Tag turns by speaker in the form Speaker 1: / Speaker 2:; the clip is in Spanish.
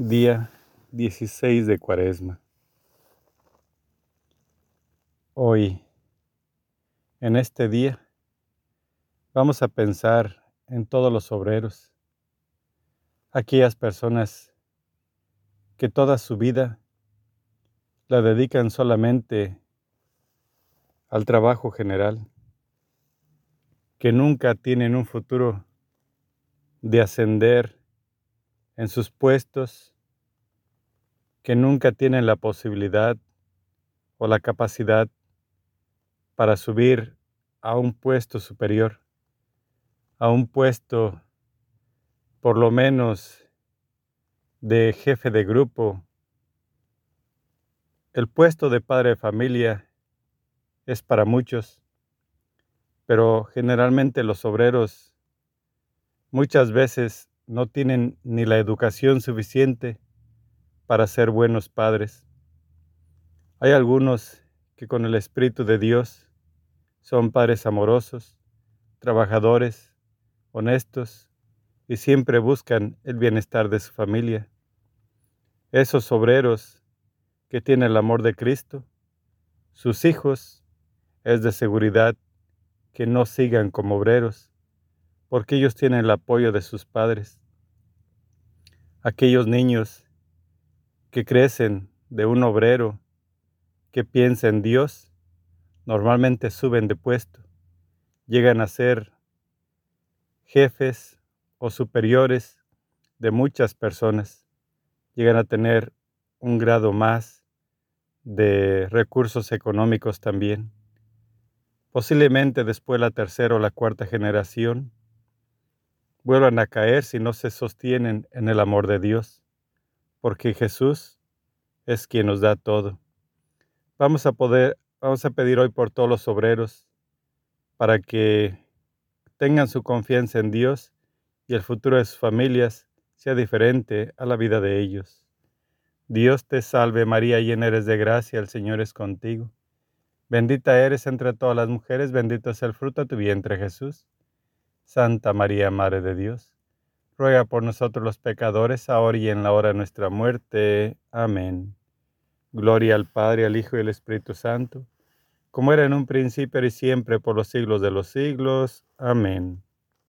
Speaker 1: Día 16 de Cuaresma. Hoy, en este día, vamos a pensar en todos los obreros, aquellas personas que toda su vida la dedican solamente al trabajo general, que nunca tienen un futuro de ascender en sus puestos que nunca tienen la posibilidad o la capacidad para subir a un puesto superior, a un puesto por lo menos de jefe de grupo. El puesto de padre de familia es para muchos, pero generalmente los obreros muchas veces no tienen ni la educación suficiente para ser buenos padres. Hay algunos que con el Espíritu de Dios son padres amorosos, trabajadores, honestos y siempre buscan el bienestar de su familia. Esos obreros que tienen el amor de Cristo, sus hijos, es de seguridad que no sigan como obreros, porque ellos tienen el apoyo de sus padres. Aquellos niños que crecen de un obrero que piensa en Dios, normalmente suben de puesto, llegan a ser jefes o superiores de muchas personas, llegan a tener un grado más de recursos económicos también. Posiblemente después la tercera o la cuarta generación vuelvan a caer si no se sostienen en el amor de Dios, porque Jesús es quien nos da todo. Vamos a poder, vamos a pedir hoy por todos los obreros para que tengan su confianza en Dios y el futuro de sus familias sea diferente a la vida de ellos. Dios te salve María, llena eres de gracia, el Señor es contigo. Bendita eres entre todas las mujeres, bendito es el fruto de tu vientre Jesús. Santa María, Madre de Dios, ruega por nosotros los pecadores, ahora y en la hora de nuestra muerte. Amén. Gloria al Padre, al Hijo y al Espíritu Santo, como era en un principio y siempre por los siglos de los siglos. Amén.